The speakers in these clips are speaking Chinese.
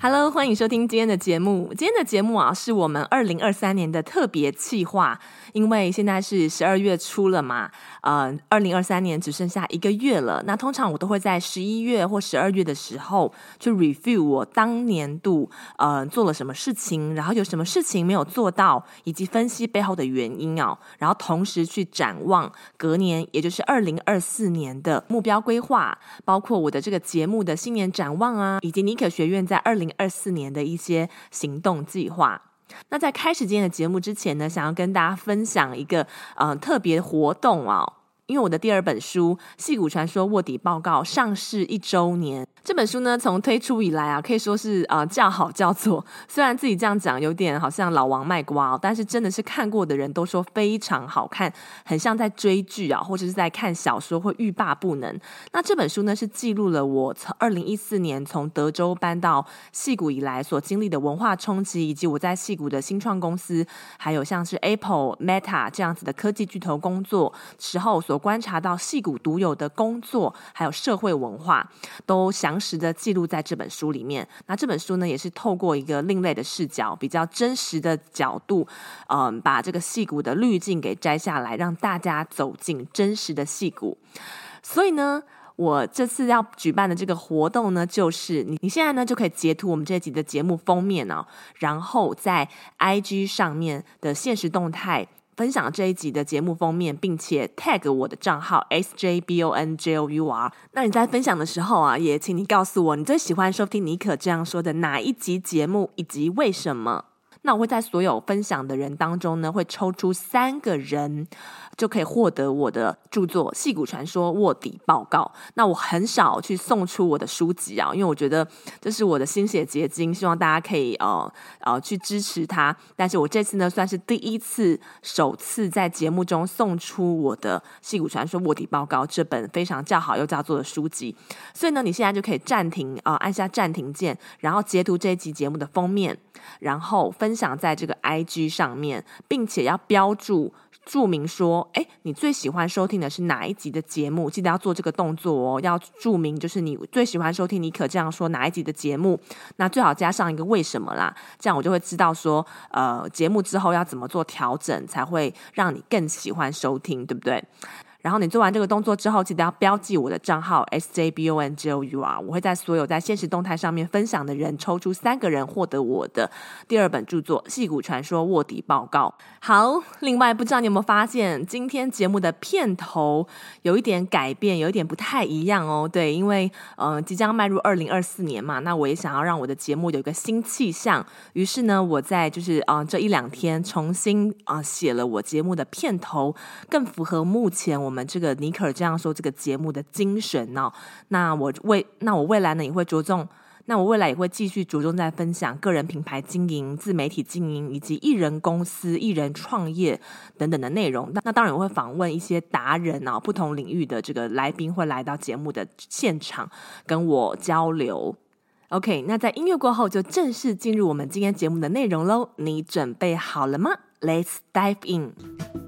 Hello，欢迎收听今天的节目。今天的节目啊，是我们二零二三年的特别企划。因为现在是十二月初了嘛，呃，二零二三年只剩下一个月了。那通常我都会在十一月或十二月的时候去 review 我当年度呃做了什么事情，然后有什么事情没有做到，以及分析背后的原因哦。然后同时去展望隔年，也就是二零二四年的目标规划，包括我的这个节目的新年展望啊，以及尼可学院在二零二四年的一些行动计划。那在开始今天的节目之前呢，想要跟大家分享一个呃特别活动、哦，因为我的第二本书《戏骨传说卧底报告》上市一周年。这本书呢，从推出以来啊，可以说是呃叫好叫座。虽然自己这样讲有点好像老王卖瓜哦，但是真的是看过的人都说非常好看，很像在追剧啊，或者是在看小说，会欲罢不能。那这本书呢，是记录了我从二零一四年从德州搬到戏骨以来所经历的文化冲击，以及我在戏骨的新创公司，还有像是 Apple、Meta 这样子的科技巨头工作时候所观察到戏骨独有的工作还有社会文化，都详。实的记录在这本书里面。那这本书呢，也是透过一个另类的视角，比较真实的角度，嗯，把这个戏骨的滤镜给摘下来，让大家走进真实的戏骨。所以呢，我这次要举办的这个活动呢，就是你你现在呢就可以截图我们这集的节目封面哦，然后在 IG 上面的现实动态。分享这一集的节目封面，并且 tag 我的账号 S J B O N J O U R。那你在分享的时候啊，也请你告诉我你最喜欢收听尼可这样说的哪一集节目，以及为什么。那我会在所有分享的人当中呢，会抽出三个人，就可以获得我的著作《戏骨传说卧底报告》。那我很少去送出我的书籍啊，因为我觉得这是我的心血结晶，希望大家可以呃呃去支持它。但是我这次呢，算是第一次首次在节目中送出我的《戏骨传说卧底报告》这本非常叫好又叫座的书籍。所以呢，你现在就可以暂停啊、按下暂停键，然后截图这一集节目的封面，然后。分享在这个 IG 上面，并且要标注注明说，哎，你最喜欢收听的是哪一集的节目？记得要做这个动作哦，要注明就是你最喜欢收听你可这样说哪一集的节目。那最好加上一个为什么啦，这样我就会知道说，呃，节目之后要怎么做调整，才会让你更喜欢收听，对不对？然后你做完这个动作之后，记得要标记我的账号 S J B O N J O U R，我会在所有在现实动态上面分享的人抽出三个人获得我的第二本著作《戏骨传说卧底报告》。好，另外不知道你有没有发现，今天节目的片头有一点改变，有一点不太一样哦。对，因为呃即将迈入二零二四年嘛，那我也想要让我的节目有一个新气象。于是呢，我在就是啊、这一两天重新啊、写了我节目的片头，更符合目前我。们们这个尼可这样说这个节目的精神哦，那我未那我未来呢也会着重，那我未来也会继续着重在分享个人品牌经营、自媒体经营以及艺人公司、艺人创业等等的内容。那那当然我会访问一些达人哦，不同领域的这个来宾会来到节目的现场跟我交流。OK，那在音乐过后就正式进入我们今天节目的内容喽。你准备好了吗？Let's dive in。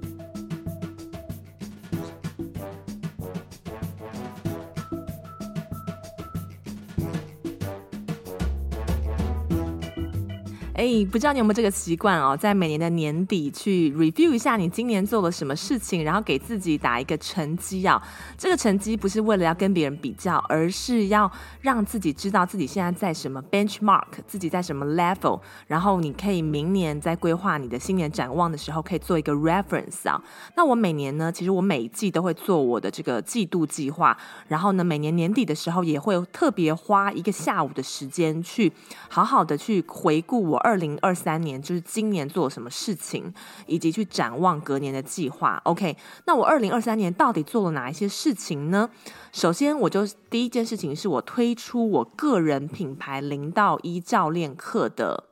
哎，不知道你有没有这个习惯哦，在每年的年底去 review 一下你今年做了什么事情，然后给自己打一个成绩啊。这个成绩不是为了要跟别人比较，而是要让自己知道自己现在在什么 benchmark，自己在什么 level，然后你可以明年在规划你的新年展望的时候，可以做一个 reference 啊。那我每年呢，其实我每一季都会做我的这个季度计划，然后呢，每年年底的时候也会特别花一个下午的时间去好好的去回顾我。二二零二三年就是今年做了什么事情，以及去展望隔年的计划。OK，那我二零二三年到底做了哪一些事情呢？首先，我就第一件事情是我推出我个人品牌零到一教练课的。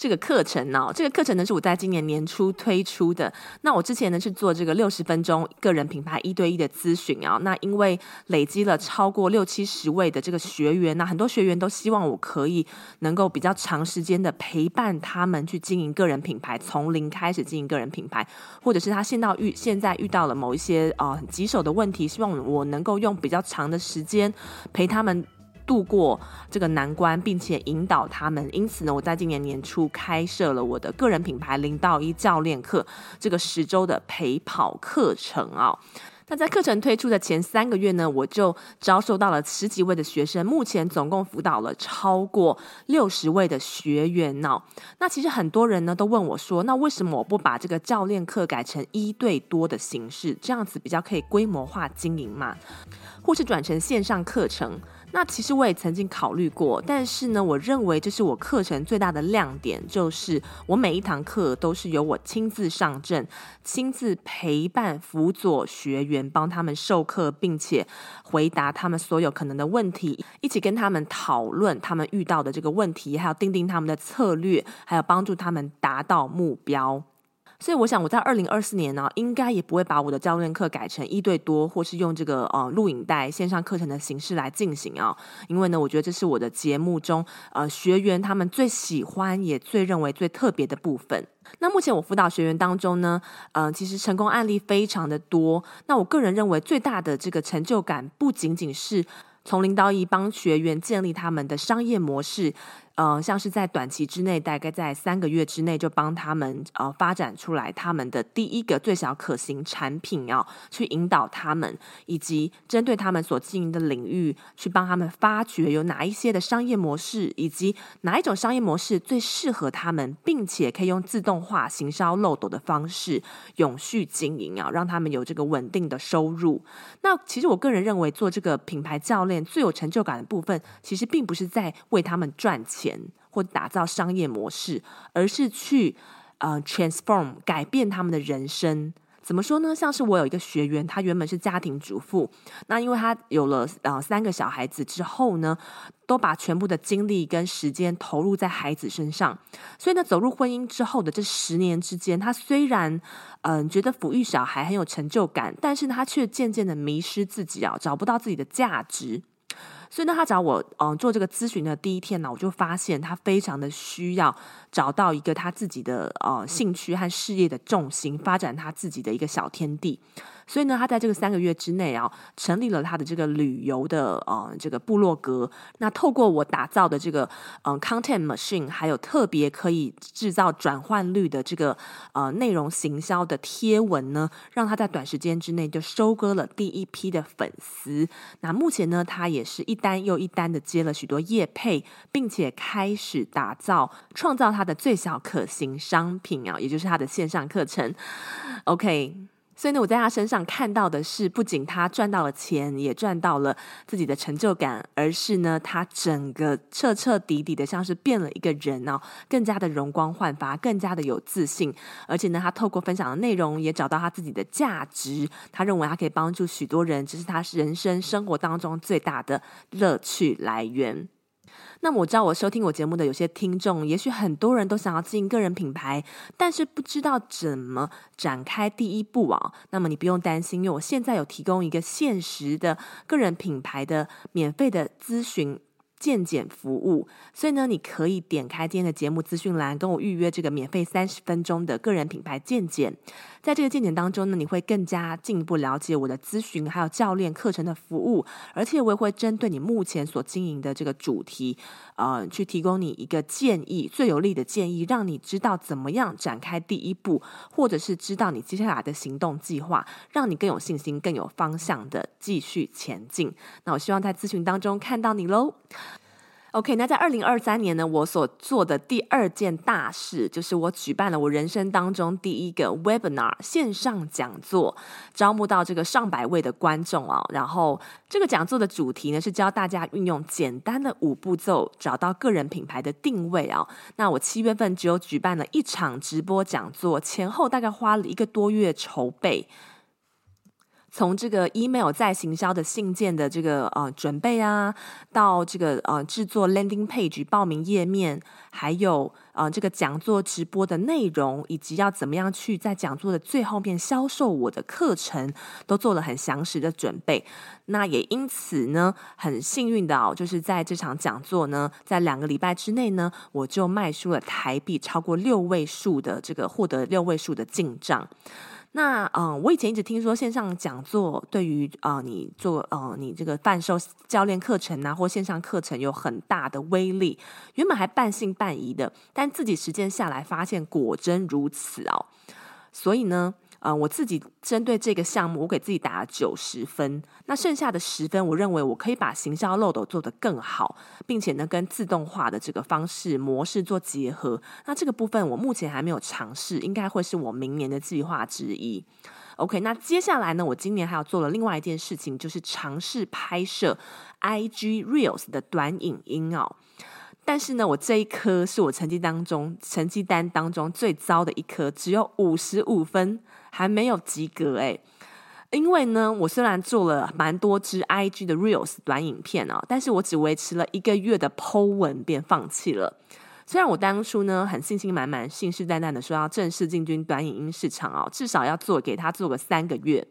这个课程呢，这个课程呢是我在今年年初推出的。那我之前呢是做这个六十分钟个人品牌一对一的咨询啊。那因为累积了超过六七十位的这个学员，那很多学员都希望我可以能够比较长时间的陪伴他们去经营个人品牌，从零开始经营个人品牌，或者是他现到遇现在遇到了某一些啊棘手的问题，希望我能够用比较长的时间陪他们。度过这个难关，并且引导他们。因此呢，我在今年年初开设了我的个人品牌零到一教练课，这个十周的陪跑课程啊。那在课程推出的前三个月呢，我就招收到了十几位的学生，目前总共辅导了超过六十位的学员呢。那其实很多人呢都问我说，那为什么我不把这个教练课改成一对多的形式，这样子比较可以规模化经营嘛？或是转成线上课程？那其实我也曾经考虑过，但是呢，我认为这是我课程最大的亮点，就是我每一堂课都是由我亲自上阵，亲自陪伴辅佐学员，帮他们授课，并且回答他们所有可能的问题，一起跟他们讨论他们遇到的这个问题，还有定定他们的策略，还有帮助他们达到目标。所以我想，我在二零二四年呢，应该也不会把我的教练课改成一对多，或是用这个呃录影带线上课程的形式来进行啊。因为呢，我觉得这是我的节目中呃学员他们最喜欢也最认为最特别的部分。那目前我辅导学员当中呢，呃，其实成功案例非常的多。那我个人认为最大的这个成就感，不仅仅是从零到一帮学员建立他们的商业模式。呃，像是在短期之内，大概在三个月之内，就帮他们呃发展出来他们的第一个最小可行产品啊，去引导他们，以及针对他们所经营的领域，去帮他们发掘有哪一些的商业模式，以及哪一种商业模式最适合他们，并且可以用自动化行销漏斗的方式永续经营啊，让他们有这个稳定的收入。那其实我个人认为，做这个品牌教练最有成就感的部分，其实并不是在为他们赚钱。钱或打造商业模式，而是去呃 transform 改变他们的人生。怎么说呢？像是我有一个学员，他原本是家庭主妇，那因为他有了呃三个小孩子之后呢，都把全部的精力跟时间投入在孩子身上，所以呢，走入婚姻之后的这十年之间，他虽然嗯、觉得抚育小孩很有成就感，但是，他却渐渐的迷失自己啊，找不到自己的价值。所以呢，他找我嗯做这个咨询的第一天呢，我就发现他非常的需要找到一个他自己的呃兴趣和事业的重心，发展他自己的一个小天地。所以呢，他在这个三个月之内啊，成立了他的这个旅游的呃这个部落格。那透过我打造的这个嗯、呃、content machine，还有特别可以制造转换率的这个呃内容行销的贴文呢，让他在短时间之内就收割了第一批的粉丝。那目前呢，他也是一单又一单的接了许多业配，并且开始打造创造他的最小可行商品啊，也就是他的线上课程。OK。所以呢，我在他身上看到的是，不仅他赚到了钱，也赚到了自己的成就感，而是呢，他整个彻彻底底的像是变了一个人哦，更加的容光焕发，更加的有自信，而且呢，他透过分享的内容也找到他自己的价值，他认为他可以帮助许多人，这是他人生生活当中最大的乐趣来源。那么我知道，我收听我节目的有些听众，也许很多人都想要经营个人品牌，但是不知道怎么展开第一步啊。那么你不用担心，因为我现在有提供一个限时的个人品牌的免费的咨询。健检服务，所以呢，你可以点开今天的节目资讯栏，跟我预约这个免费三十分钟的个人品牌健检。在这个健检当中呢，你会更加进一步了解我的咨询还有教练课程的服务，而且我也会针对你目前所经营的这个主题，呃，去提供你一个建议，最有力的建议，让你知道怎么样展开第一步，或者是知道你接下来的行动计划，让你更有信心、更有方向的继续前进。那我希望在咨询当中看到你喽。OK，那在二零二三年呢，我所做的第二件大事，就是我举办了我人生当中第一个 Webinar 线上讲座，招募到这个上百位的观众啊。然后这个讲座的主题呢，是教大家运用简单的五步骤，找到个人品牌的定位啊。那我七月份只有举办了一场直播讲座，前后大概花了一个多月筹备。从这个 email 再行销的信件的这个呃准备啊，到这个呃制作 landing page 报名页面，还有呃这个讲座直播的内容，以及要怎么样去在讲座的最后面销售我的课程，都做了很详实的准备。那也因此呢，很幸运的哦，就是在这场讲座呢，在两个礼拜之内呢，我就卖出了台币超过六位数的这个获得六位数的进账。那嗯、我以前一直听说线上讲座对于啊、你做呃你这个贩售教练课程啊或线上课程有很大的威力，原本还半信半疑的，但自己实践下来发现果真如此哦，所以呢。呃，我自己针对这个项目，我给自己打了九十分。那剩下的十分，我认为我可以把行销漏斗做得更好，并且呢，跟自动化的这个方式模式做结合。那这个部分我目前还没有尝试，应该会是我明年的计划之一。OK，那接下来呢，我今年还要做了另外一件事情，就是尝试拍摄 IG Reels 的短影音哦。但是呢，我这一科是我成绩当中成绩单当中最糟的一科，只有五十五分。还没有及格诶，因为呢，我虽然做了蛮多支 IG 的 Reels 短影片啊，但是我只维持了一个月的 Po 文便放弃了。虽然我当初呢很信心满满、信誓旦旦的说要正式进军短影音市场哦，至少要做给他做个三个月，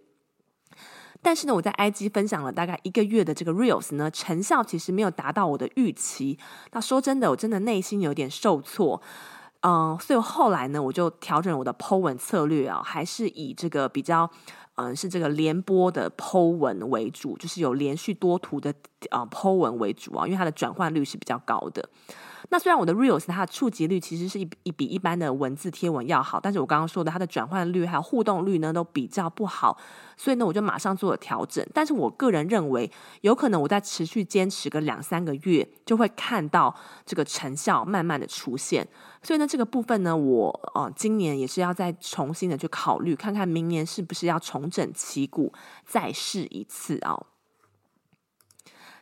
但是呢，我在 IG 分享了大概一个月的这个 Reels 呢，成效其实没有达到我的预期。那说真的，我真的内心有点受挫。嗯，所以后来呢，我就调整我的 Po 文策略啊，还是以这个比较，嗯，是这个连播的 Po 文为主，就是有连续多图的啊 Po 文为主啊，因为它的转换率是比较高的。那虽然我的 Reels 它的触及率其实是一一比一般的文字贴文要好，但是我刚刚说的它的转换率还有互动率呢都比较不好，所以呢我就马上做了调整。但是我个人认为，有可能我在持续坚持个两三个月，就会看到这个成效慢慢的出现。所以呢这个部分呢，我呃今年也是要再重新的去考虑，看看明年是不是要重整旗鼓，再试一次哦。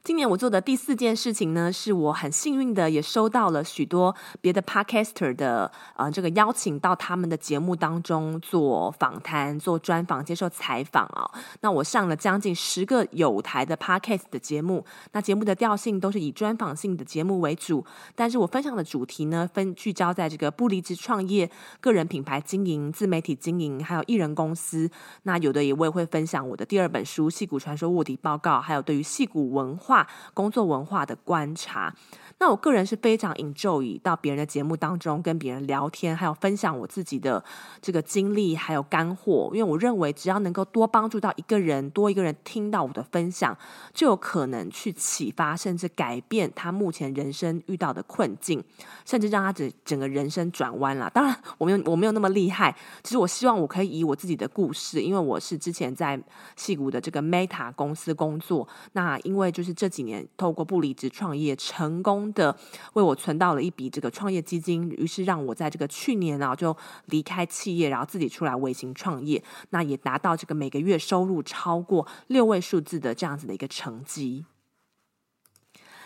今年我做的第四件事情呢，是我很幸运的也收到了许多别的 podcaster 的呃这个邀请到他们的节目当中做访谈、做专访、接受采访啊、那我上了将近十个有台的 podcast 的节目，那节目的调性都是以专访性的节目为主，但是我分享的主题呢，分聚焦在这个不离职创业、个人品牌经营、自媒体经营，还有艺人公司。那有的也我也会分享我的第二本书《戏骨传说卧底报告》，还有对于戏骨文化。工作文化的观察。那我个人是非常 enjoy 到别人的节目当中跟别人聊天，还有分享我自己的这个经历，还有干货。因为我认为，只要能够多帮助到一个人，多一个人听到我的分享，就有可能去启发，甚至改变他目前人生遇到的困境，甚至让他整整个人生转弯了。当然，我没有我没有那么厉害，其实我希望我可以以我自己的故事，因为我是之前在戏谷的这个 Meta 公司工作，那因为就是这几年透过不离职创业成功。的为我存到了一笔这个创业基金，于是让我在这个去年啊就离开企业，然后自己出来微型创业，那也达到这个每个月收入超过六位数字的这样子的一个成绩。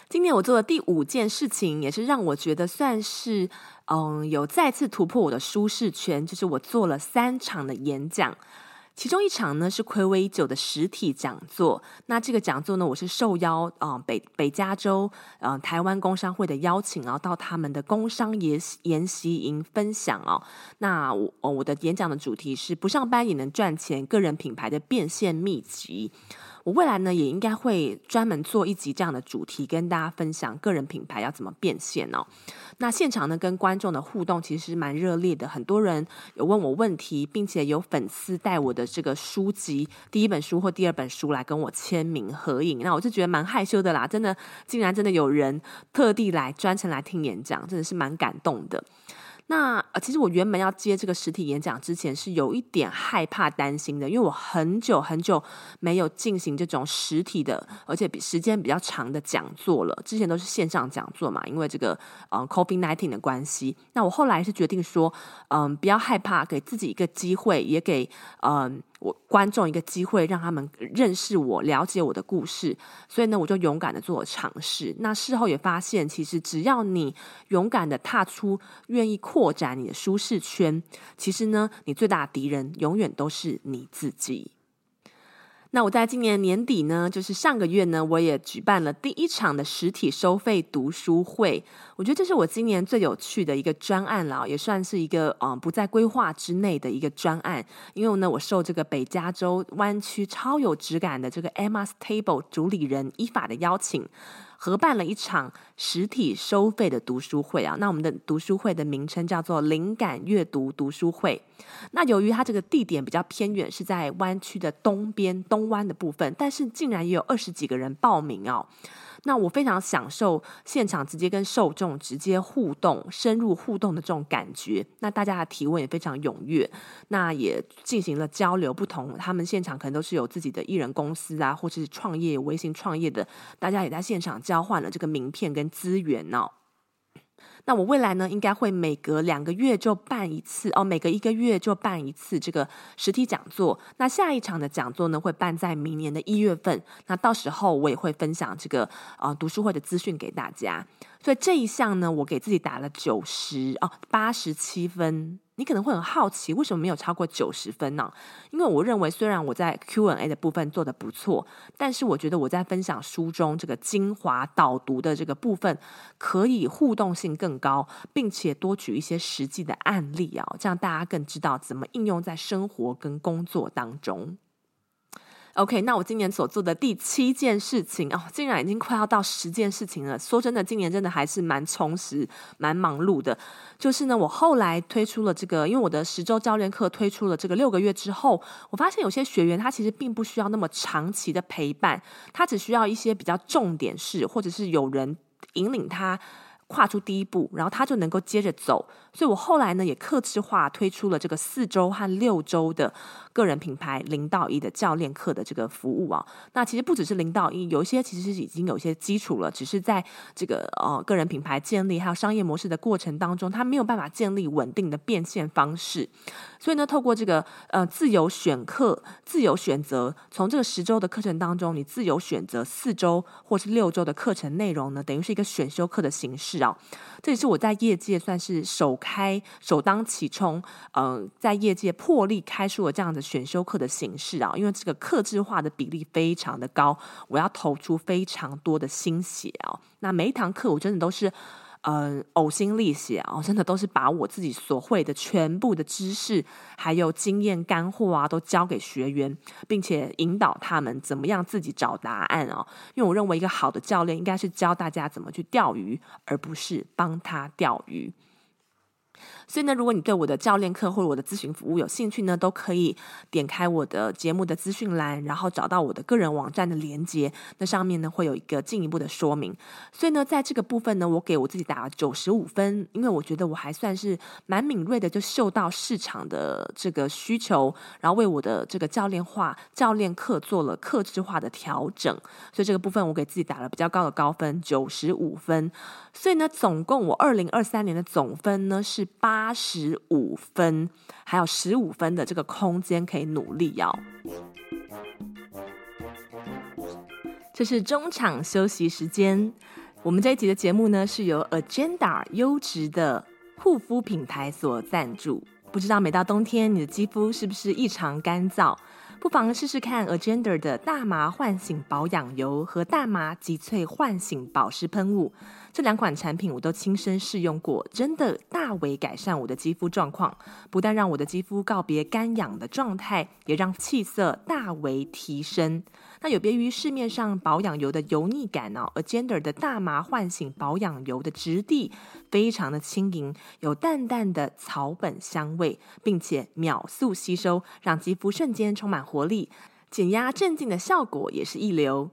今年我做的第五件事情，也是让我觉得算是嗯有再次突破我的舒适圈，就是我做了三场的演讲。其中一场呢是睽违已久的实体讲座，那这个讲座呢，我是受邀啊、北北加州呃台湾工商会的邀请，然后到他们的工商研研习营分享哦。那我我的演讲的主题是不上班也能赚钱，个人品牌的变现秘籍。我未来呢也应该会专门做一集这样的主题，跟大家分享个人品牌要怎么变现哦。那现场呢跟观众的互动其实蛮热烈的，很多人有问我问题，并且有粉丝带我的这个书籍第一本书或第二本书来跟我签名合影，那我就觉得蛮害羞的啦。真的，竟然真的有人特地来专程来听演讲，真的是蛮感动的。那，其实我原本要接这个实体演讲之前是有一点害怕、担心的，因为我很久很久没有进行这种实体的，而且比时间比较长的讲座了。之前都是线上讲座嘛，因为这个嗯 COVID-19 的关系。那我后来是决定说，嗯，不要害怕，给自己一个机会，也给嗯。我观众一个机会，让他们认识我、了解我的故事，所以呢，我就勇敢的做尝试。那事后也发现，其实只要你勇敢的踏出，愿意扩展你的舒适圈，其实呢，你最大的敌人永远都是你自己。那我在今年年底呢，就是上个月呢，我也举办了第一场的实体收费读书会。我觉得这是我今年最有趣的一个专案了，也算是一个嗯不在规划之内的一个专案。因为呢，我受这个北加州湾区超有质感的这个 Emma's Table 主理人伊法的邀请。合办了一场实体收费的读书会啊，那我们的读书会的名称叫做“灵感阅读读书会”。那由于它这个地点比较偏远，是在湾区的东边东湾的部分，但是竟然也有二十几个人报名哦。那我非常享受现场直接跟受众直接互动、深入互动的这种感觉。那大家的提问也非常踊跃，那也进行了交流。不同他们现场可能都是有自己的艺人公司啊，或者是创业、微型创业的，大家也在现场交换了这个名片跟资源、哦。那我未来呢，应该会每隔两个月就办一次哦，每隔一个月就办一次这个实体讲座。那下一场的讲座呢，会办在明年的一月份。那到时候我也会分享这个啊读书会的资讯给大家。所以这一项呢，我给自己打了九十哦，八十七分。你可能会很好奇，为什么没有超过九十分呢？因为我认为，虽然我在 Q&A 的部分做得不错，但是我觉得我在分享书中这个精华导读的这个部分，可以互动性更高，并且多举一些实际的案例啊，这样大家更知道怎么应用在生活跟工作当中。OK，那我今年所做的第七件事情哦，竟然已经快要到十件事情了。说真的，今年真的还是蛮充实、蛮忙碌的。就是呢，我后来推出了这个，因为我的十周教练课推出了这个六个月之后，我发现有些学员他其实并不需要那么长期的陪伴，他只需要一些比较重点式，或者是有人引领他。跨出第一步，然后他就能够接着走。所以我后来呢，也客制化推出了这个四周和六周的个人品牌零到一的教练课的这个服务啊。那其实不只是零到一，有一些其实是已经有一些基础了，只是在这个呃个人品牌建立还有商业模式的过程当中，他没有办法建立稳定的变现方式。所以呢，透过这个呃自由选课、自由选择，从这个十周的课程当中，你自由选择四周或是六周的课程内容呢，等于是一个选修课的形式啊。这也是我在业界算是首开、首当其冲，嗯、呃，在业界破例开出了这样的选修课的形式啊，因为这个客制化的比例非常的高，我要投出非常多的心血啊。那每一堂课我真的都是。呃，呕心沥血啊，真的都是把我自己所会的全部的知识，还有经验干货啊，都交给学员，并且引导他们怎么样自己找答案啊。因为我认为一个好的教练应该是教大家怎么去钓鱼，而不是帮他钓鱼。所以呢，如果你对我的教练课或者我的咨询服务有兴趣呢，都可以点开我的节目的资讯栏，然后找到我的个人网站的连接。那上面呢会有一个进一步的说明。所以呢，在这个部分呢，我给我自己打了九十五分，因为我觉得我还算是蛮敏锐的，就嗅到市场的这个需求，然后为我的这个教练化教练课做了克制化的调整。所以这个部分我给自己打了比较高的高分，九十五分。所以呢，总共我二零二三年的总分呢是八。八十五分，还有十五分的这个空间可以努力哦。这是中场休息时间。我们这一集的节目呢，是由 Agenda 优质的护肤品牌所赞助。不知道每到冬天，你的肌肤是不是异常干燥？不妨试试看 Agenda 的大麻唤醒保养油和大麻极萃唤醒保湿喷雾。这两款产品我都亲身试用过，真的大为改善我的肌肤状况，不但让我的肌肤告别干痒的状态，也让气色大为提升。那有别于市面上保养油的油腻感哦，Agender 的大麻唤醒保养油的质地非常的轻盈，有淡淡的草本香味，并且秒速吸收，让肌肤瞬间充满活力，减压镇静的效果也是一流。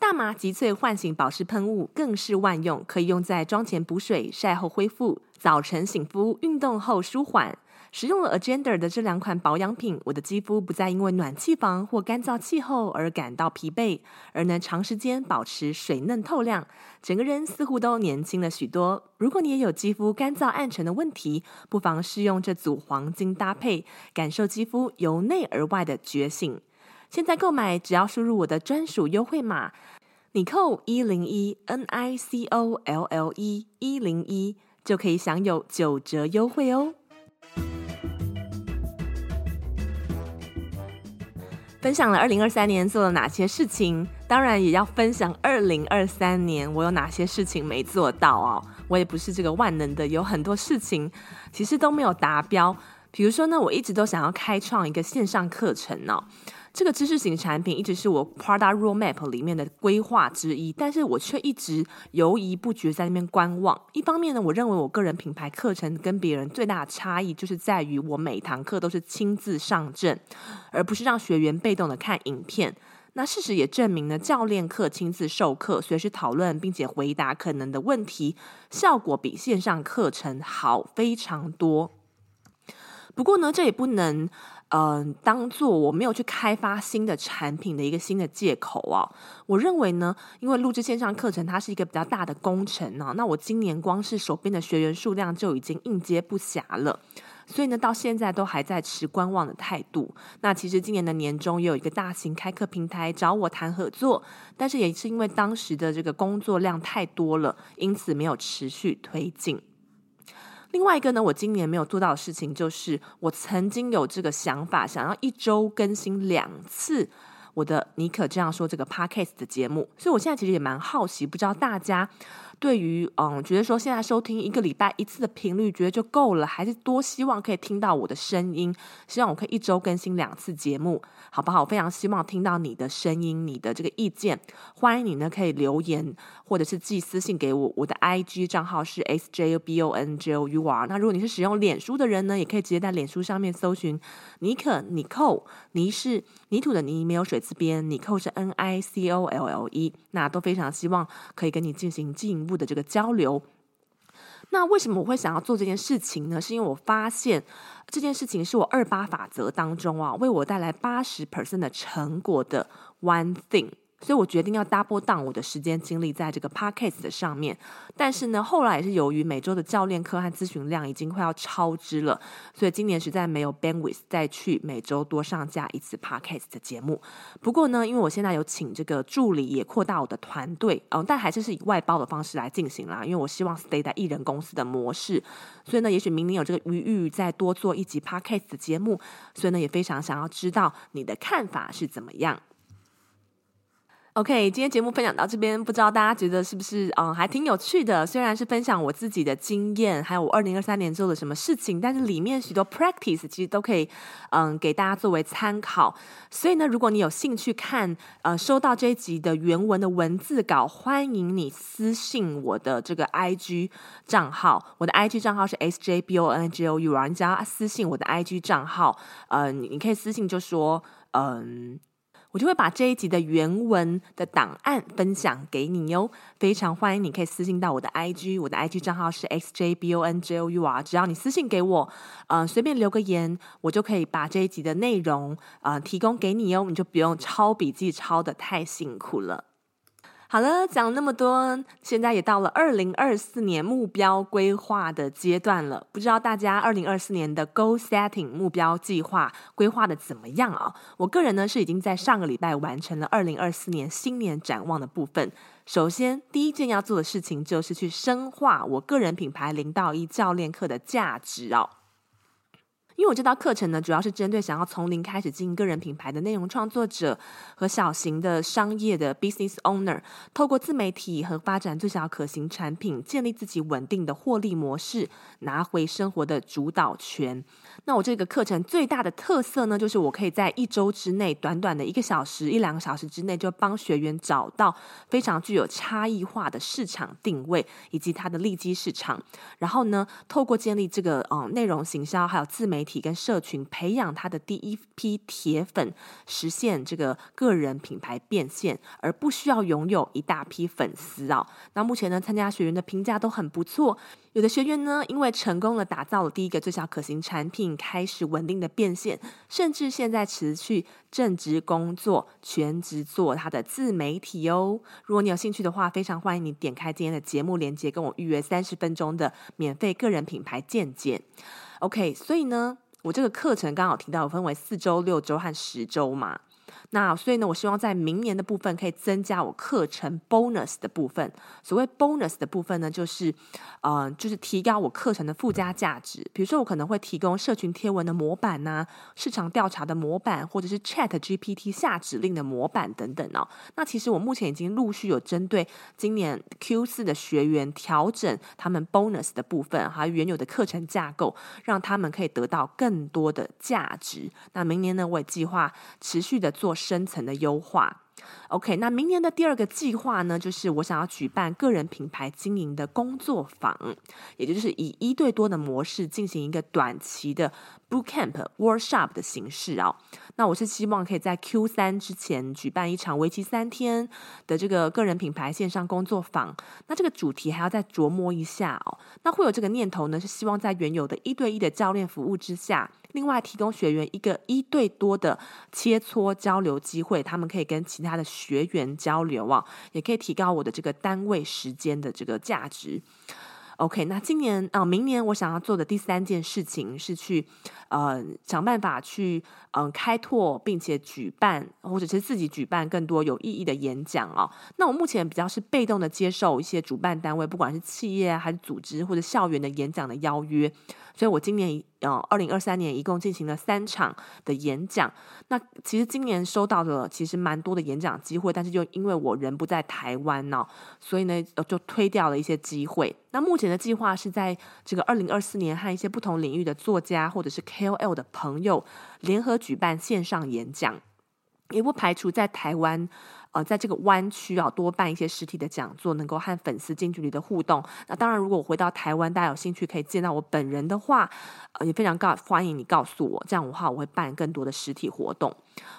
大麻极萃唤醒保湿喷雾更是万用，可以用在妆前补水、晒后恢复、早晨醒肤、运动后舒缓。使用了 Agender 的这两款保养品，我的肌肤不再因为暖气房或干燥气候而感到疲惫，而能长时间保持水嫩透亮，整个人似乎都年轻了许多。如果你也有肌肤干燥暗沉的问题，不妨试用这组黄金搭配，感受肌肤由内而外的觉醒。现在购买只要输入我的专属优惠码你扣一零一 N I C O L L E 一零一，就可以享有九折优惠哦。分享了二零二三年做了哪些事情，当然也要分享二零二三年我有哪些事情没做到哦。我也不是这个万能的，有很多事情其实都没有达标。比如说呢，我一直都想要开创一个线上课程、哦。这个知识型产品一直是我 Product Roadmap 里面的规划之一，但是我却一直犹豫不决在那边观望。一方面呢，我认为我个人品牌课程跟别人最大的差异就是在于我每堂课都是亲自上阵，而不是让学员被动的看影片。那事实也证明呢，教练课亲自授课，随时讨论，并且回答可能的问题，效果比线上课程好非常多。不过呢，这也不能。嗯、当做我没有去开发新的产品的一个新的借口啊。我认为呢，因为录制线上课程它是一个比较大的工程啊，那我今年光是手边的学员数量就已经应接不暇了，所以呢，到现在都还在持观望的态度。那其实今年的年中也有一个大型开课平台找我谈合作，但是也是因为当时的这个工作量太多了，因此没有持续推进。另外一个呢，我今年没有做到的事情，就是我曾经有这个想法，想要一周更新两次我的《尼可这样说》这个 Podcast 的节目，所以我现在其实也蛮好奇，不知道大家。对于嗯，觉得说现在收听一个礼拜一次的频率，觉得就够了，还是多希望可以听到我的声音，希望我可以一周更新两次节目，好不好？我非常希望听到你的声音，你的这个意见，欢迎你呢可以留言或者是寄私信给我，我的 IG 账号是 sjbonjour。那如果你是使用脸书的人呢，也可以直接在脸书上面搜寻尼可 Nicole，泥是泥土的泥，没有水字边，Nicole 是 N I C O L L E，那都非常希望可以跟你进行进。步的这个交流，那为什么我会想要做这件事情呢？是因为我发现这件事情是我二八法则当中啊，为我带来八十 percent 的成果的 one thing。所以我决定要 double down 我的时间精力在这个 podcast 的上面，但是呢，后来也是由于每周的教练课和咨询量已经快要超支了，所以今年实在没有 bandwidth 再去每周多上架一次 podcast 的节目。不过呢，因为我现在有请这个助理，也扩大我的团队，嗯，但还是是以外包的方式来进行啦，因为我希望 stay 在艺人公司的模式，所以呢，也许明年有这个余裕再多做一集 podcast 的节目，所以呢，也非常想要知道你的看法是怎么样。OK，今天节目分享到这边，不知道大家觉得是不是嗯还挺有趣的？虽然是分享我自己的经验，还有我二零二三年做了什么事情，但是里面许多 practice 其实都可以嗯给大家作为参考。所以呢，如果你有兴趣看呃收到这一集的原文的文字稿，欢迎你私信我的这个 IG 账号，我的 IG 账号是 sjbonjour，你只要私信我的 IG 账号，呃，你你可以私信就说嗯。我就会把这一集的原文的档案分享给你哟，非常欢迎你可以私信到我的 IG，我的 IG 账号是 xjbonjour，只要你私信给我，呃，随便留个言，我就可以把这一集的内容呃提供给你哟，你就不用抄笔记抄的太辛苦了。好了，讲了那么多，现在也到了二零二四年目标规划的阶段了。不知道大家二零二四年的 Goal Setting 目标计划规划的怎么样啊？我个人呢是已经在上个礼拜完成了二零二四年新年展望的部分。首先，第一件要做的事情就是去深化我个人品牌零到一教练课的价值哦。因为我这道课程呢，主要是针对想要从零开始经营个人品牌的内容创作者和小型的商业的 business owner，透过自媒体和发展最小可行产品，建立自己稳定的获利模式，拿回生活的主导权。那我这个课程最大的特色呢，就是我可以在一周之内，短短的一个小时、一两个小时之内，就帮学员找到非常具有差异化的市场定位以及它的利基市场。然后呢，透过建立这个嗯内容行销，还有自媒体体跟社群，培养他的第一批铁粉，实现这个个人品牌变现，而不需要拥有一大批粉丝啊。那目前呢，参加学员的评价都很不错。有的学员呢，因为成功了打造了第一个最小可行产品，开始稳定的变现，甚至现在持续正职工作，全职做他的自媒体哦。如果你有兴趣的话，非常欢迎你点开今天的节目链接，跟我预约三十分钟的免费个人品牌见解。OK，所以呢，我这个课程刚好提到，分为四周、六周和十周嘛。那所以呢，我希望在明年的部分可以增加我课程 bonus 的部分。所谓 bonus 的部分呢，就是，呃，就是提高我课程的附加价值。比如说，我可能会提供社群贴文的模板呐、市场调查的模板，或者是 Chat GPT 下指令的模板等等哦。那其实我目前已经陆续有针对今年 Q 四的学员调整他们 bonus 的部分，还有原有的课程架构，让他们可以得到更多的价值。那明年呢，我也计划持续的做深层的优化。OK，那明年的第二个计划呢，就是我想要举办个人品牌经营的工作坊，也就是以一对多的模式进行一个短期的 Bootcamp Workshop 的形式啊。那我是希望可以在 Q 三之前举办一场为期三天的这个个人品牌线上工作坊。那这个主题还要再琢磨一下哦。那会有这个念头呢，是希望在原有的一对一的教练服务之下，另外提供学员一个一对多的切磋交流机会，他们可以跟其他的学员交流啊，也可以提高我的这个单位时间的这个价值。OK，那今年啊、明年我想要做的第三件事情是去，呃，想办法去，嗯、开拓并且举办，或者是自己举办更多有意义的演讲啊。那我目前比较是被动的接受一些主办单位，不管是企业还是组织或者校园的演讲的邀约。所以我今年，呃，二零二三年一共进行了三场的演讲。那其实今年收到的其实蛮多的演讲机会，但是就因为我人不在台湾呢，所以呢，就推掉了一些机会。那目前的计划是在这个二零二四年和一些不同领域的作家或者是 KOL 的朋友联合举办线上演讲，也不排除在台湾。呃，在这个湾区啊，多办一些实体的讲座，能够和粉丝近距离的互动。那当然，如果我回到台湾，大家有兴趣可以见到我本人的话，呃，也非常告欢迎你告诉我，这样的话我会办更多的实体活动。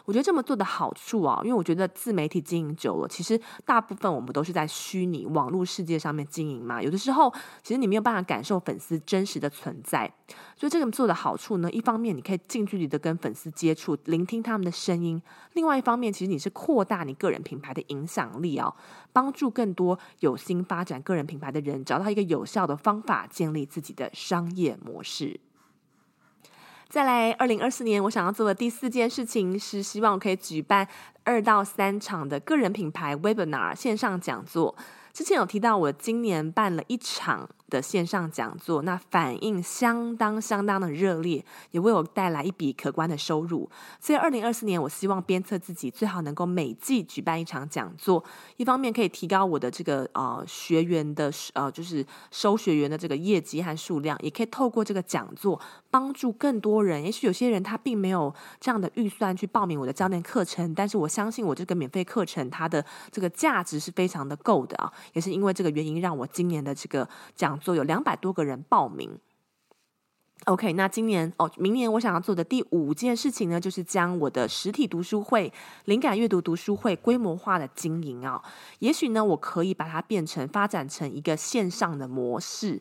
我觉得这么做的好处啊，因为我觉得自媒体经营久了，其实大部分我们都是在虚拟网络世界上面经营嘛。有的时候，其实你没有办法感受粉丝真实的存在。所以这个做的好处呢，一方面你可以近距离的跟粉丝接触，聆听他们的声音；另外一方面，其实你是扩大你个人品牌的影响力啊，帮助更多有心发展个人品牌的人找到一个有效的方法，建立自己的商业模式。再来，二零二四年我想要做的第四件事情是，希望可以举办二到三场的个人品牌 Webinar 线上讲座。之前有提到，我今年办了一场的线上讲座，那反应相当相当的热烈，也为我带来一笔可观的收入。所以，二零二四年我希望鞭策自己，最好能够每季举办一场讲座，一方面可以提高我的这个呃学员的呃就是收学员的这个业绩和数量，也可以透过这个讲座帮助更多人。也许有些人他并没有这样的预算去报名我的教练课程，但是我相信我这个免费课程它的这个价值是非常的够的啊，也是因为这个原因让我今年的这个讲。座有两百多个人报名，OK，那今年哦，明年我想要做的第五件事情呢，就是将我的实体读书会、灵感阅读读书会规模化的经营啊。也许呢，我可以把它变成发展成一个线上的模式，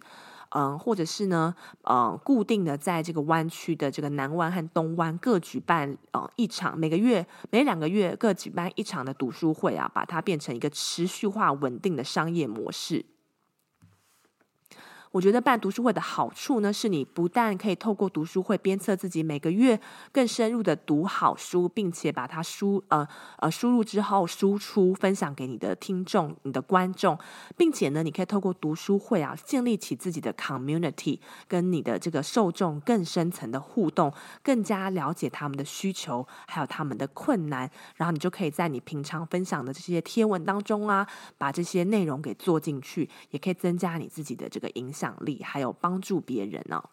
嗯，或者是呢，嗯，固定的在这个湾区的这个南湾和东湾各举办呃一场，每个月每两个月各举办一场的读书会啊，把它变成一个持续化稳定的商业模式。我觉得办读书会的好处呢，是你不但可以透过读书会鞭策自己每个月更深入的读好书，并且把它输呃呃输入之后输出分享给你的听众、你的观众，并且呢，你可以透过读书会啊，建立起自己的 community，跟你的这个受众更深层的互动，更加了解他们的需求，还有他们的困难，然后你就可以在你平常分享的这些贴文当中啊，把这些内容给做进去，也可以增加你自己的这个影响。奖励还有帮助别人呢、哦。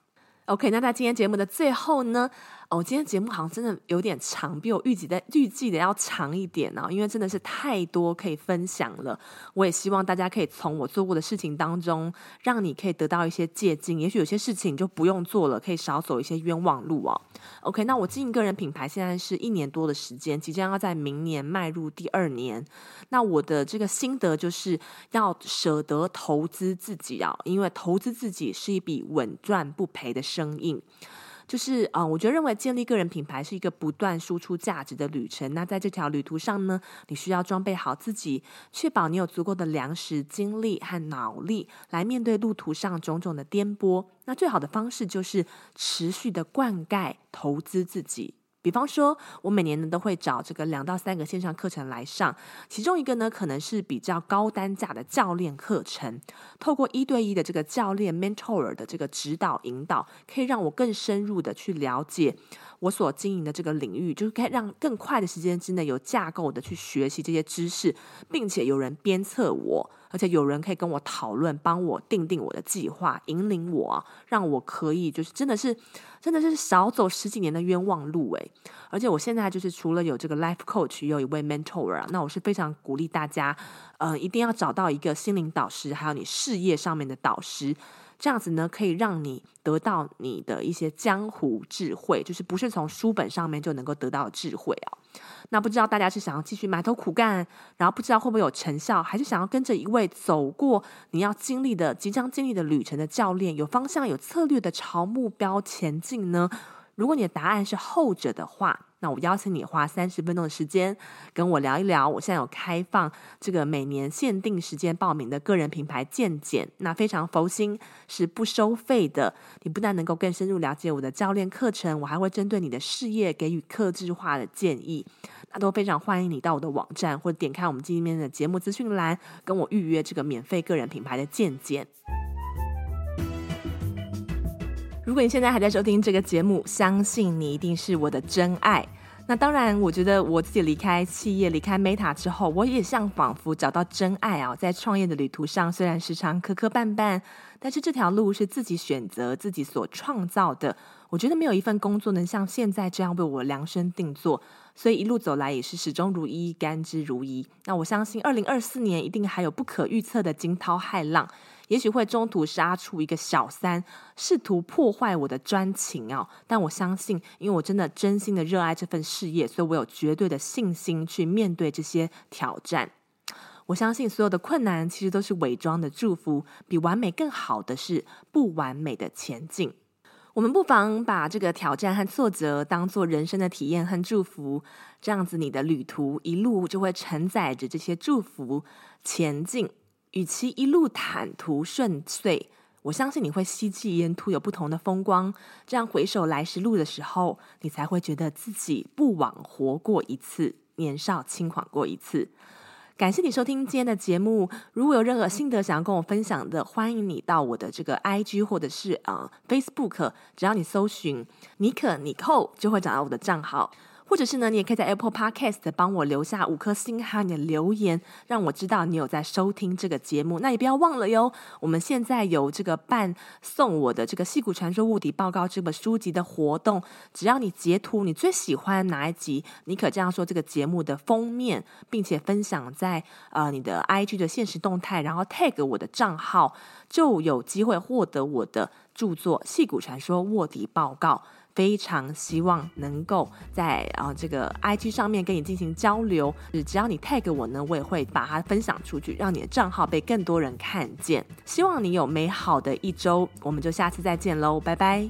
OK，那在今天节目的最后呢，哦，今天节目好像真的有点长，比我预计的预计的要长一点、哦，因为真的是太多可以分享了。我也希望大家可以从我做过的事情当中，让你可以得到一些借鉴。也许有些事情就不用做了，可以少走一些冤枉路哦。OK，那我经营个人品牌现在是一年多的时间，即将要在明年迈入第二年。那我的这个心得就是要舍得投资自己啊，因为投资自己是一笔稳赚不赔的生意。就是啊、我觉得认为建立个人品牌是一个不断输出价值的旅程。那在这条旅途上呢，你需要装备好自己，确保你有足够的粮食、精力和脑力来面对路途上种种的颠簸。那最好的方式就是持续的灌溉、投资自己。比方说，我每年呢都会找这个两到三个线上课程来上，其中一个呢可能是比较高单价的教练课程，透过一对一的这个教练 mentor 的这个指导引导，可以让我更深入的去了解我所经营的这个领域，就是可以让更快的时间之内有架构的去学习这些知识，并且有人鞭策我。而且有人可以跟我讨论，帮我定定我的计划，引领我，让我可以就是真的是真的是少走十几年的冤枉路诶。而且我现在就是除了有这个 life coach，也有一位 mentor 啊，那我是非常鼓励大家，呃，一定要找到一个心灵导师，还有你事业上面的导师。这样子呢，可以让你得到你的一些江湖智慧，就是不是从书本上面就能够得到智慧啊。那不知道大家是想要继续埋头苦干，然后不知道会不会有成效，还是想要跟着一位走过你要经历的、即将经历的旅程的教练，有方向、有策略的朝目标前进呢？如果你的答案是后者的话，那我邀请你花三十分钟的时间跟我聊一聊。我现在有开放这个每年限定时间报名的个人品牌见检，那非常佛心，是不收费的。你不但能够更深入了解我的教练课程，我还会针对你的事业给予客制化的建议。那都非常欢迎你到我的网站或者点开我们今天的节目资讯栏，跟我预约这个免费个人品牌的见检。如果你现在还在收听这个节目，相信你一定是我的真爱。那当然，我觉得我自己离开企业、离开 Meta 之后，我也像仿佛找到真爱啊！在创业的旅途上，虽然时常磕磕绊绊，但是这条路是自己选择、自己所创造的。我觉得没有一份工作能像现在这样为我量身定做，所以一路走来也是始终如一、甘之如饴。那我相信，二零二四年一定还有不可预测的惊涛骇浪。也许会中途杀出一个小三，试图破坏我的专情啊！但我相信，因为我真的真心的热爱这份事业，所以我有绝对的信心去面对这些挑战。我相信所有的困难其实都是伪装的祝福，比完美更好的是不完美的前进。我们不妨把这个挑战和挫折当做人生的体验和祝福，这样子你的旅途一路就会承载着这些祝福前进。与其一路坦途顺遂，我相信你会希冀沿途有不同的风光。这样回首来时路的时候，你才会觉得自己不枉活过一次，年少轻狂过一次。感谢你收听今天的节目。如果有任何心得想要跟我分享的，欢迎你到我的这个 IG 或者是呃 Facebook，只要你搜寻尼可尼寇，就会找到我的账号。或者是呢，你也可以在 Apple Podcast 帮我留下五颗星哈，你的留言让我知道你有在收听这个节目。那也不要忘了哟，我们现在有这个办送我的这个《戏骨传说：卧底报告》这本书籍的活动，只要你截图你最喜欢哪一集，你可这样说这个节目的封面，并且分享在呃你的 IG 的现实动态，然后 tag 我的账号，就有机会获得我的著作《戏骨传说：卧底报告》。非常希望能够在啊这个 IG 上面跟你进行交流，只要你 tag 我呢，我也会把它分享出去，让你的账号被更多人看见。希望你有美好的一周，我们就下次再见喽，拜拜。